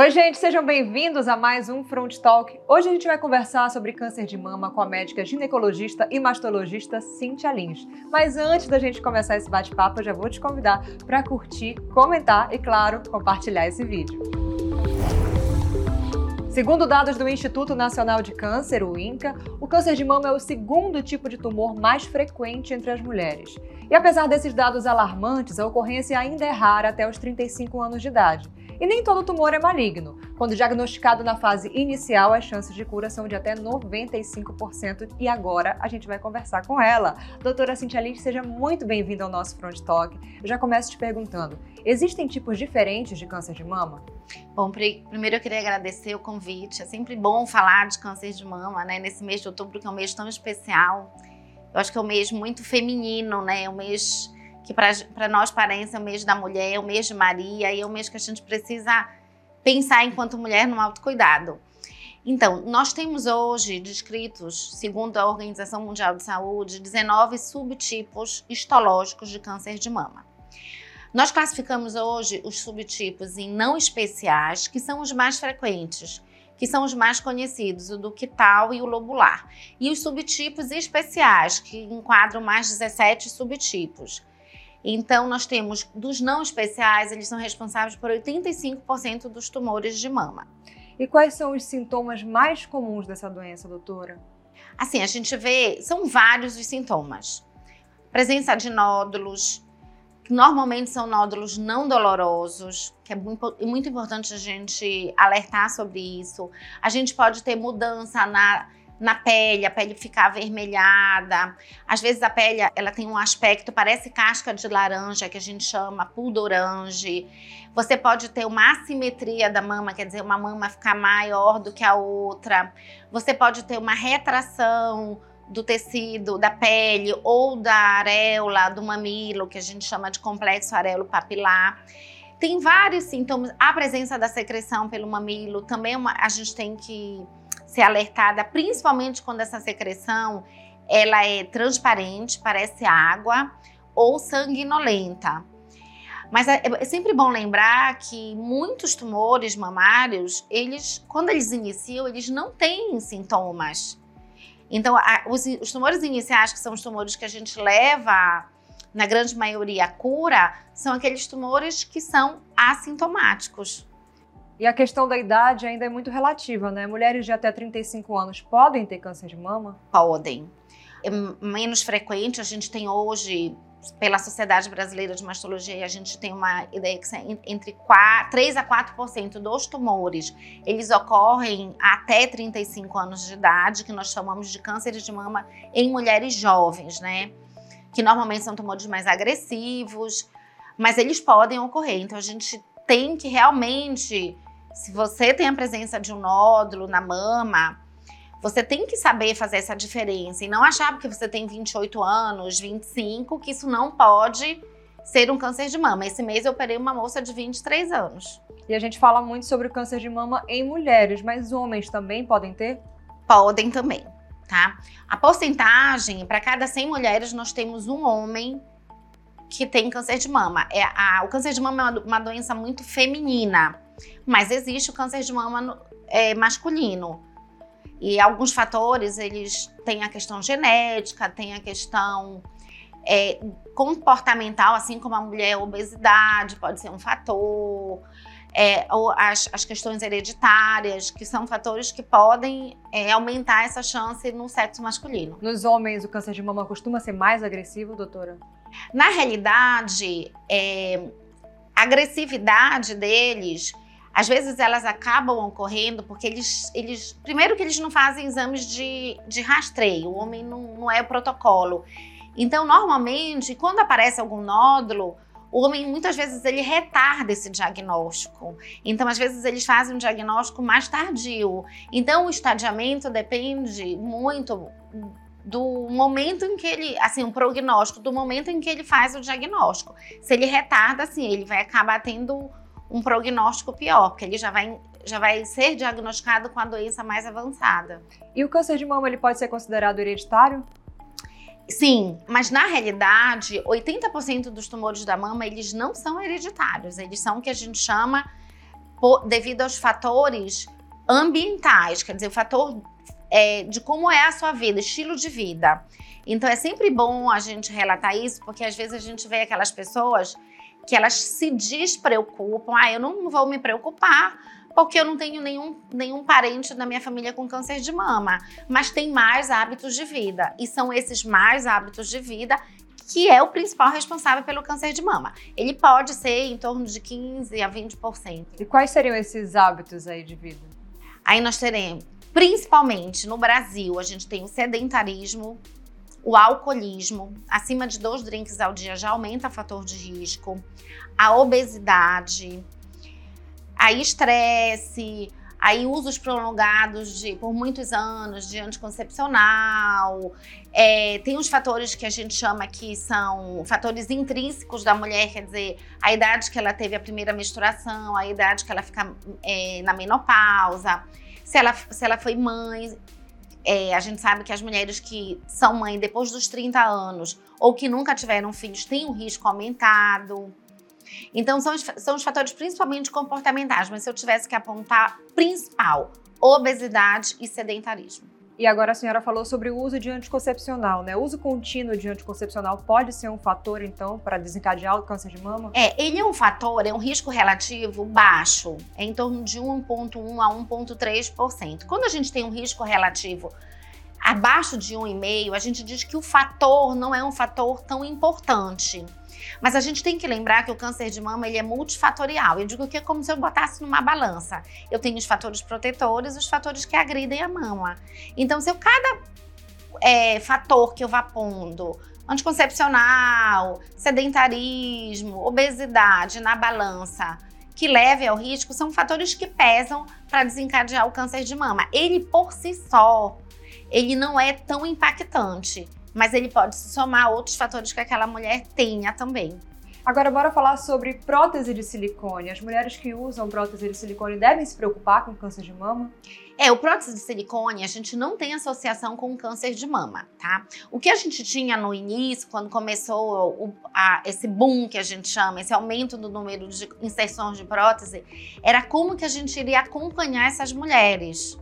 Oi, gente, sejam bem-vindos a mais um Front Talk. Hoje a gente vai conversar sobre câncer de mama com a médica ginecologista e mastologista Cintia Lins. Mas antes da gente começar esse bate-papo, eu já vou te convidar para curtir, comentar e, claro, compartilhar esse vídeo. Segundo dados do Instituto Nacional de Câncer, o INCA, o câncer de mama é o segundo tipo de tumor mais frequente entre as mulheres. E apesar desses dados alarmantes, a ocorrência ainda é rara até os 35 anos de idade. E nem todo tumor é maligno. Quando diagnosticado na fase inicial, as chances de cura são de até 95%. E agora a gente vai conversar com ela. Doutora Cintia Lins, seja muito bem-vinda ao nosso Front Talk. Eu já começo te perguntando: existem tipos diferentes de câncer de mama? Bom, primeiro eu queria agradecer o convite. É sempre bom falar de câncer de mama, né? Nesse mês de outubro, que é um mês tão especial. Eu acho que é um mês muito feminino, né? É um mês que para nós parece é o mês da mulher, é o mês de Maria, e é o mês que a gente precisa pensar enquanto mulher no autocuidado. Então, nós temos hoje descritos, segundo a Organização Mundial de Saúde, 19 subtipos histológicos de câncer de mama. Nós classificamos hoje os subtipos em não especiais, que são os mais frequentes, que são os mais conhecidos, o ductal e o lobular. E os subtipos especiais, que enquadram mais 17 subtipos. Então, nós temos dos não especiais, eles são responsáveis por 85% dos tumores de mama. E quais são os sintomas mais comuns dessa doença, doutora? Assim, a gente vê, são vários os sintomas. Presença de nódulos, que normalmente são nódulos não dolorosos, que é muito, muito importante a gente alertar sobre isso. A gente pode ter mudança na na pele, a pele ficar avermelhada. Às vezes a pele ela tem um aspecto, parece casca de laranja, que a gente chama pudorange. Você pode ter uma assimetria da mama, quer dizer, uma mama ficar maior do que a outra. Você pode ter uma retração do tecido, da pele ou da areola, do mamilo, que a gente chama de complexo areolo papilar. Tem vários sintomas. A presença da secreção pelo mamilo também é uma, a gente tem que ser alertada, principalmente quando essa secreção ela é transparente, parece água ou sanguinolenta. Mas é, é, sempre bom lembrar que muitos tumores mamários, eles, quando eles iniciam, eles não têm sintomas. Então, a, os, os, tumores iniciais, que são os tumores que a gente leva, na grande maioria, a cura, são aqueles tumores que são assintomáticos. E a questão da idade ainda é muito relativa, né? Mulheres de até 35 anos podem ter câncer de mama? Podem. É menos frequente, a gente tem hoje, pela Sociedade Brasileira de Mastologia, a gente tem uma ideia que entre 4, 3 a 4% dos tumores, eles ocorrem até 35 anos de idade, que nós chamamos de câncer de mama em mulheres jovens, né? Que normalmente são tumores mais agressivos, mas eles podem ocorrer. Então a gente tem que realmente se você tem a presença de um nódulo na mama, você tem que saber fazer essa diferença e não achar porque você tem 28 anos, 25, que isso não pode ser um câncer de mama. Esse mês eu operei uma moça de 23 anos. E a gente fala muito sobre o câncer de mama em mulheres, mas homens também podem ter? Podem também, tá? A porcentagem, para cada 100 mulheres, nós temos um homem que tem câncer de mama. É, a, o câncer de mama é uma, uma doença muito feminina. Mas existe o câncer de mama é, masculino. E alguns fatores, eles têm a questão genética, tem a questão é, comportamental, assim como a mulher, a obesidade pode ser um fator, é, ou as, as, questões hereditárias, que são fatores que podem é, aumentar essa chance no sexo masculino. Nos homens, o câncer de mama costuma ser mais agressivo, doutora? Na realidade, é, a agressividade deles às vezes elas acabam ocorrendo porque eles, eles primeiro que eles não fazem exames de, de rastreio, o homem não, não é o protocolo. Então, normalmente, quando aparece algum nódulo, o homem muitas vezes ele retarda esse diagnóstico. Então, às vezes eles fazem um diagnóstico mais tardio. Então, o estadiamento depende muito do momento em que ele, assim, um prognóstico, do momento em que ele faz o diagnóstico. Se ele retarda, assim, ele vai acabar tendo um prognóstico pior, porque ele já vai, já vai ser diagnosticado com a doença mais avançada. E o câncer de mama ele pode ser considerado hereditário? Sim, mas na realidade, 80% dos tumores da mama eles não são hereditários, eles são o que a gente chama por, devido aos fatores ambientais, quer dizer, o fator é, de como é a sua vida, estilo de vida. Então é sempre bom a gente relatar isso, porque às vezes a gente vê aquelas pessoas que elas se despreocupam. Ah, eu não vou me preocupar porque eu não tenho nenhum, nenhum parente da minha família com câncer de mama, mas tem mais hábitos de vida. E são esses mais hábitos de vida que é o principal responsável pelo câncer de mama. Ele pode ser em torno de 15 a 20%. E quais seriam esses hábitos aí de vida? Aí nós teremos, principalmente no Brasil, a gente tem o sedentarismo, o alcoolismo, acima de dois drinks ao dia já aumenta o fator de risco, a obesidade, aí estresse, aí usos prolongados de por muitos anos de anticoncepcional. É, tem os fatores que a gente chama que são fatores intrínsecos da mulher, quer dizer, a idade que ela teve a primeira menstruação, a idade que ela fica é, na menopausa, se ela, se ela foi mãe. É, a gente sabe que as mulheres que são mãe depois dos 30 anos ou que nunca tiveram filhos têm um risco aumentado. Então, são os, são os fatores principalmente comportamentais, mas se eu tivesse que apontar principal, obesidade e sedentarismo. E agora a senhora falou sobre o uso de anticoncepcional, né? O uso contínuo de anticoncepcional pode ser um fator, então, para desencadear o câncer de mama? É, ele é um fator, é um risco relativo baixo, é em torno de 1,1 a 1,3%. Quando a gente tem um risco relativo abaixo de 1,5, a gente diz que o fator não é um fator tão importante. Mas a gente tem que lembrar que o câncer de mama ele é multifatorial. Eu digo que é como se eu botasse numa balança. Eu tenho os fatores protetores os fatores que agridem a mama. Então, se eu cada é, fator que eu vá pondo, anticoncepcional, sedentarismo, obesidade na balança, que leve ao risco, são fatores que pesam para desencadear o câncer de mama. Ele por si só, ele não é tão impactante mas ele pode se somar a outros fatores que aquela mulher tenha também. Agora, bora falar sobre prótese de silicone. As mulheres que usam prótese de silicone devem se preocupar com câncer de mama? É, o prótese de silicone, a gente não tem associação com câncer de mama, tá? O que a gente tinha no início, quando começou o, a, esse boom que a gente chama, esse aumento do número de inserções de prótese, era como que a gente iria acompanhar essas mulheres.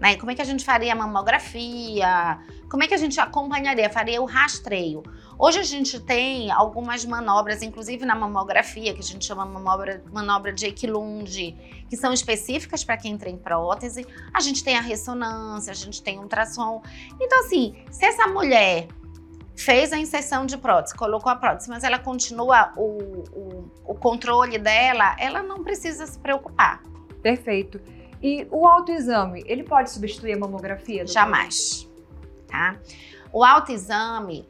Né? Como é que a gente faria a mamografia? Como é que a gente acompanharia? Faria o rastreio. Hoje a gente tem algumas manobras, inclusive na mamografia, que a gente chama manobra, manobra de Equilund, que são específicas para quem tem prótese. A gente tem a ressonância, a gente tem ultrassom. Então, assim, se essa mulher fez a inserção de prótese, colocou a prótese, mas ela continua o, o, o controle dela, ela não precisa se preocupar. Perfeito. E o autoexame, ele pode substituir a mamografia? Doutor? Jamais, tá? O autoexame,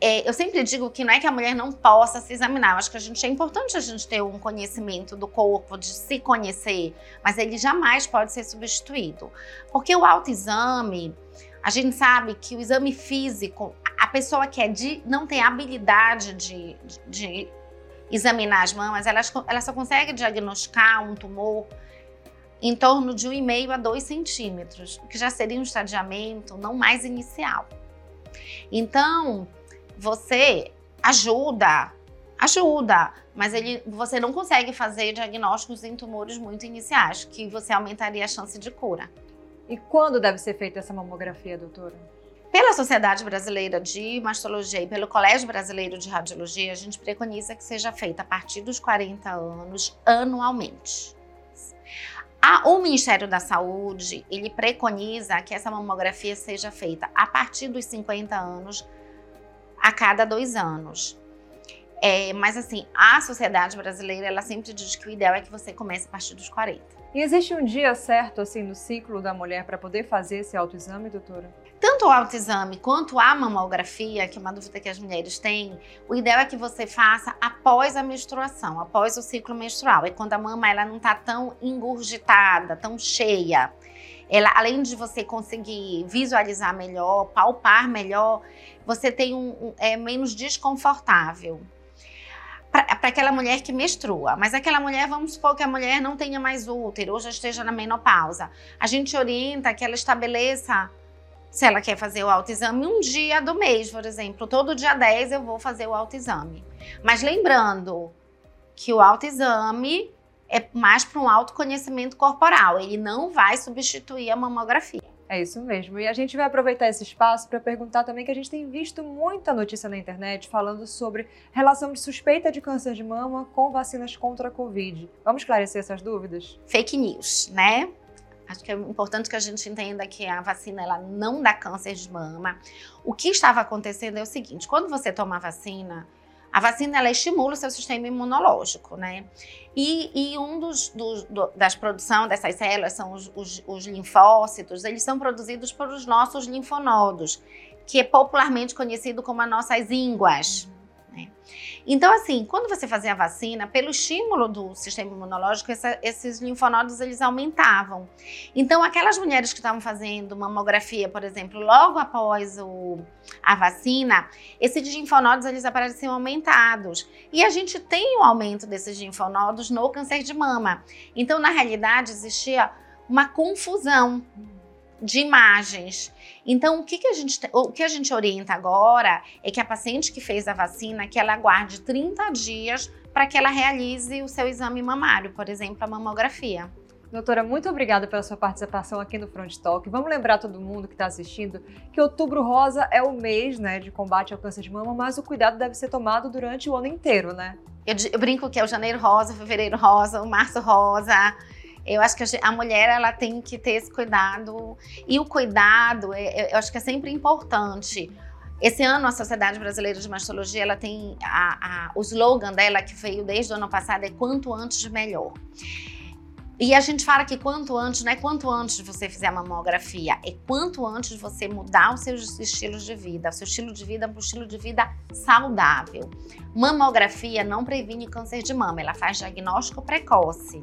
é, eu sempre digo que não é que a mulher não possa se examinar, eu acho que a gente é importante a gente ter um conhecimento do corpo, de se conhecer, mas ele jamais pode ser substituído. Porque o autoexame, a gente sabe que o exame físico, a pessoa que é de, não tem habilidade de, de, de examinar as mamas, ela, ela só consegue diagnosticar um tumor em torno de 1,5 a 2 centímetros, que já seria um estadiamento não mais inicial. Então, você ajuda, ajuda, mas ele, você não consegue fazer diagnósticos em tumores muito iniciais, que você aumentaria a chance de cura. E quando deve ser feita essa mamografia, doutora? Pela Sociedade Brasileira de Mastologia e pelo Colégio Brasileiro de Radiologia, a gente preconiza que seja feita a partir dos 40 anos anualmente. O Ministério da Saúde, ele preconiza que essa mamografia seja feita a partir dos 50 anos, a cada dois anos. É, mas assim, a sociedade brasileira, ela sempre diz que o ideal é que você comece a partir dos 40. E existe um dia certo, assim, no ciclo da mulher para poder fazer esse autoexame, doutora? Tanto o autoexame quanto a mamografia, que é uma dúvida que as mulheres têm, o ideal é que você faça após a menstruação, após o ciclo menstrual. É quando a mama ela não está tão engurgitada, tão cheia. Ela, além de você conseguir visualizar melhor, palpar melhor, você tem um, um é menos desconfortável para aquela mulher que menstrua. Mas aquela mulher, vamos supor que a mulher não tenha mais útero ou já esteja na menopausa. A gente orienta que ela estabeleça se ela quer fazer o autoexame um dia do mês, por exemplo. Todo dia 10 eu vou fazer o autoexame. Mas lembrando que o autoexame é mais para um autoconhecimento corporal. Ele não vai substituir a mamografia. É isso mesmo. E a gente vai aproveitar esse espaço para perguntar também que a gente tem visto muita notícia na internet falando sobre relação de suspeita de câncer de mama com vacinas contra a Covid. Vamos esclarecer essas dúvidas? Fake news, né? Acho que é importante que a gente entenda que a vacina ela não dá câncer de mama. O que estava acontecendo é o seguinte: quando você toma a vacina, a vacina ela estimula o seu sistema imunológico, né? E, e um dos, dos do, das produção dessas células são os, os, os, linfócitos, eles são produzidos pelos nossos linfonodos, que é popularmente conhecido como as nossas ínguas. Né? Então, assim, quando você fazia a vacina, pelo estímulo do sistema imunológico, essa, esses linfonodos eles aumentavam. Então, aquelas mulheres que estavam fazendo mamografia, por exemplo, logo após o, a vacina, esses linfonodos eles apareciam aumentados. E a gente tem o um aumento desses linfonodos no câncer de mama. Então, na realidade, existia uma confusão de imagens. Então, o que, que, a gente, o que a gente orienta agora é que a paciente que fez a vacina, que ela aguarde 30 dias para que ela realize o seu exame mamário, por exemplo, a mamografia. Doutora, muito obrigada pela sua participação aqui no Front Talk. Vamos lembrar todo mundo que está assistindo que Outubro Rosa é o mês né, de combate ao câncer de mama, mas o cuidado deve ser tomado durante o ano inteiro, né? Eu, eu brinco que é o janeiro rosa, fevereiro rosa, o março rosa. Eu acho que a mulher ela tem que ter esse cuidado e o cuidado, é, é, eu acho que é sempre importante. Esse ano a Sociedade Brasileira de Mastologia ela tem a, a, o slogan dela que veio desde o ano passado é quanto antes melhor. E a gente fala que quanto antes, não é quanto antes de você fizer a mamografia, é quanto antes de você mudar os seus estilos de vida, o seu estilo de vida para um estilo de vida saudável. Mamografia não previne câncer de mama, ela faz diagnóstico precoce.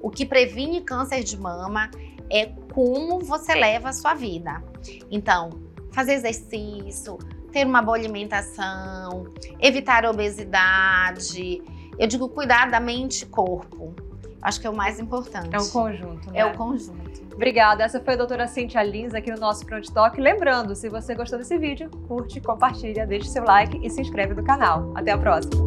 O que previne câncer de mama é como você leva a sua vida. Então, fazer exercício, ter uma boa alimentação, evitar a obesidade. Eu digo cuidar da mente e corpo acho que é o mais importante. É o conjunto, né? É o conjunto. Obrigada. Essa foi a doutora Cintia Lins aqui no nosso Front Talk. Lembrando, se você gostou desse vídeo, curte, compartilha, deixe seu like e se inscreve no canal. Até a próxima.